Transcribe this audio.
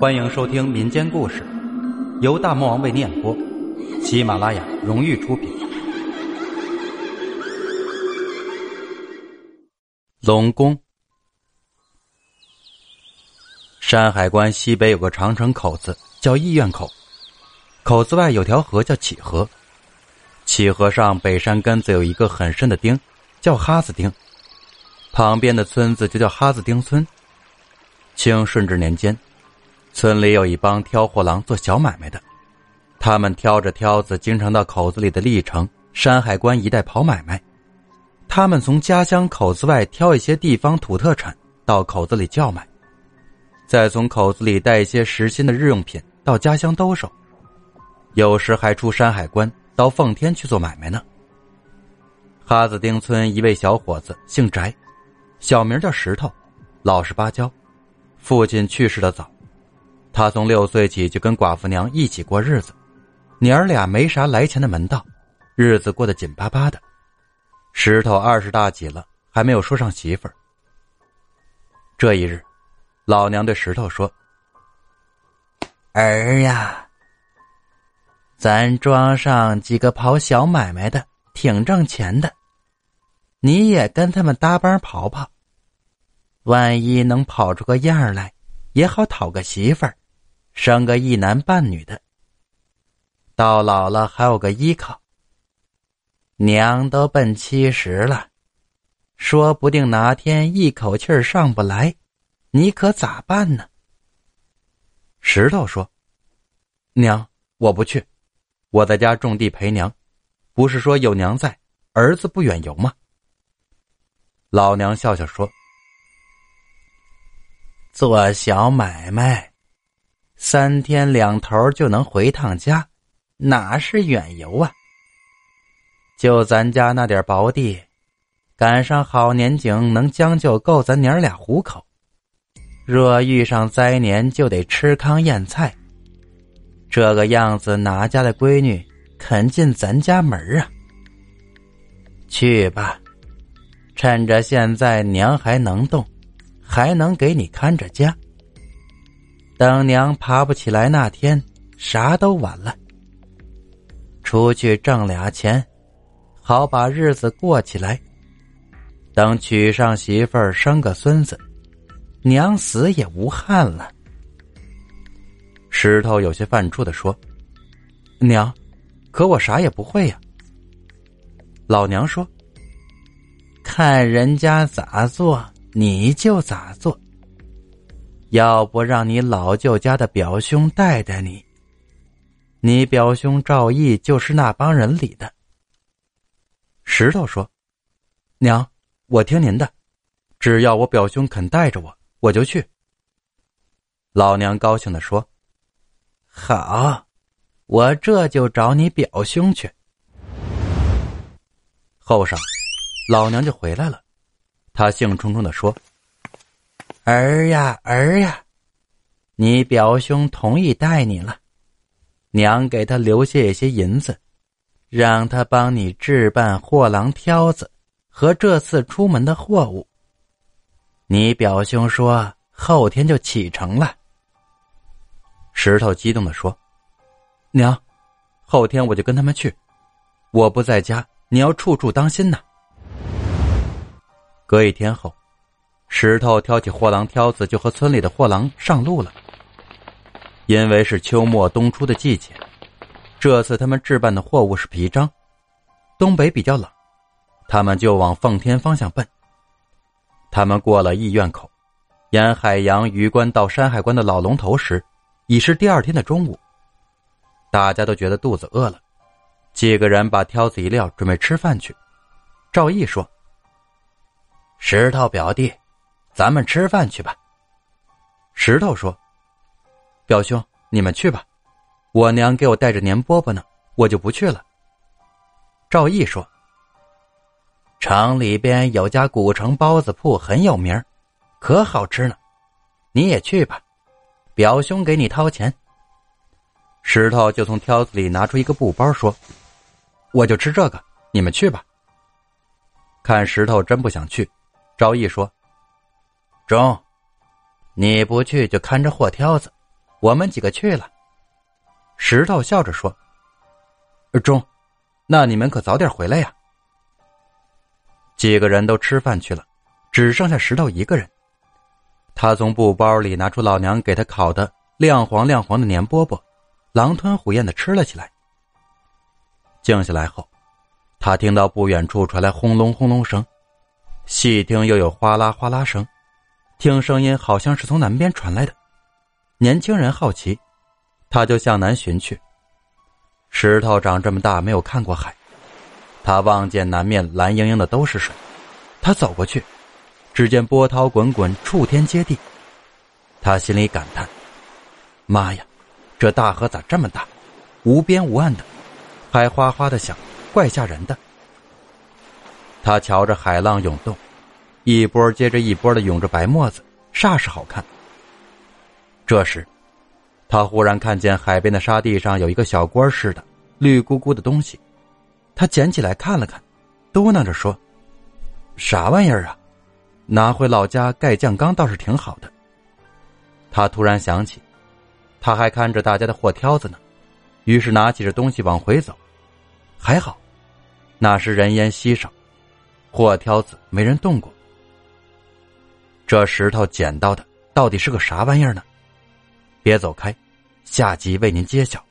欢迎收听民间故事，由大魔王为你演播，喜马拉雅荣誉出品。龙宫，山海关西北有个长城口子叫义院口，口子外有条河叫启河，启河上北山根子有一个很深的丁，叫哈子丁，旁边的村子就叫哈子丁村。清顺治年间。村里有一帮挑货郎做小买卖的，他们挑着挑子，经常到口子里的历城、山海关一带跑买卖。他们从家乡口子外挑一些地方土特产到口子里叫卖，再从口子里带一些实心的日用品到家乡兜售，有时还出山海关到奉天去做买卖呢。哈子丁村一位小伙子姓翟，小名叫石头，老实巴交，父亲去世的早。他从六岁起就跟寡妇娘一起过日子，娘儿俩没啥来钱的门道，日子过得紧巴巴的。石头二十大几了，还没有说上媳妇儿。这一日，老娘对石头说：“儿呀，咱庄上几个跑小买卖的挺挣钱的，你也跟他们搭帮跑跑，万一能跑出个样来，也好讨个媳妇儿。”生个一男半女的，到老了还有个依靠。娘都奔七十了，说不定哪天一口气上不来，你可咋办呢？石头说：“娘，我不去，我在家种地陪娘。不是说有娘在，儿子不远游吗？”老娘笑笑说：“做小买卖。”三天两头就能回趟家，哪是远游啊？就咱家那点薄地，赶上好年景，能将就够咱娘俩糊口。若遇上灾年，就得吃糠咽菜。这个样子，哪家的闺女肯进咱家门啊？去吧，趁着现在娘还能动，还能给你看着家。等娘爬不起来那天，啥都晚了。出去挣俩钱，好把日子过起来。等娶上媳妇儿，生个孙子，娘死也无憾了。石头有些犯怵的说：“娘，可我啥也不会呀。”老娘说：“看人家咋做，你就咋做。”要不让你老舅家的表兄带带你，你表兄赵毅就是那帮人里的。石头说：“娘，我听您的，只要我表兄肯带着我，我就去。”老娘高兴的说：“好，我这就找你表兄去。”后晌，老娘就回来了，他兴冲冲的说。儿呀儿呀，你表兄同意带你了，娘给他留下一些银子，让他帮你置办货郎挑子和这次出门的货物。你表兄说后天就启程了。石头激动的说：“娘，后天我就跟他们去，我不在家，你要处处当心呐。”隔一天后。石头挑起货郎挑子，就和村里的货郎上路了。因为是秋末冬初的季节，这次他们置办的货物是皮张，东北比较冷，他们就往奉天方向奔。他们过了义院口，沿海洋鱼关到山海关的老龙头时，已是第二天的中午。大家都觉得肚子饿了，几个人把挑子一撂，准备吃饭去。赵毅说：“石头表弟。”咱们吃饭去吧。石头说：“表兄，你们去吧，我娘给我带着年饽饽呢，我就不去了。”赵毅说：“城里边有家古城包子铺很有名，可好吃呢，你也去吧，表兄给你掏钱。”石头就从挑子里拿出一个布包，说：“我就吃这个，你们去吧。”看石头真不想去，赵毅说。中，你不去就看着货挑子，我们几个去了。石头笑着说：“中，那你们可早点回来呀。”几个人都吃饭去了，只剩下石头一个人。他从布包里拿出老娘给他烤的亮黄亮黄的黏饽饽，狼吞虎咽的吃了起来。静下来后，他听到不远处传来轰隆轰隆声，细听又有哗啦哗啦声，听声音好像是从南边传来的。年轻人好奇，他就向南寻去。石头长这么大没有看过海，他望见南面蓝盈盈的都是水，他走过去。只见波涛滚滚，触天接地。他心里感叹：“妈呀，这大河咋这么大，无边无岸的，还哗哗的响，怪吓人的。”他瞧着海浪涌动，一波接着一波的涌着白沫子，煞是好看。这时，他忽然看见海边的沙地上有一个小锅似的绿咕咕的东西，他捡起来看了看，嘟囔着说：“啥玩意儿啊？”拿回老家盖酱缸倒是挺好的。他突然想起，他还看着大家的货挑子呢，于是拿起这东西往回走。还好，那时人烟稀少，货挑子没人动过。这石头捡到的到底是个啥玩意儿呢？别走开，下集为您揭晓。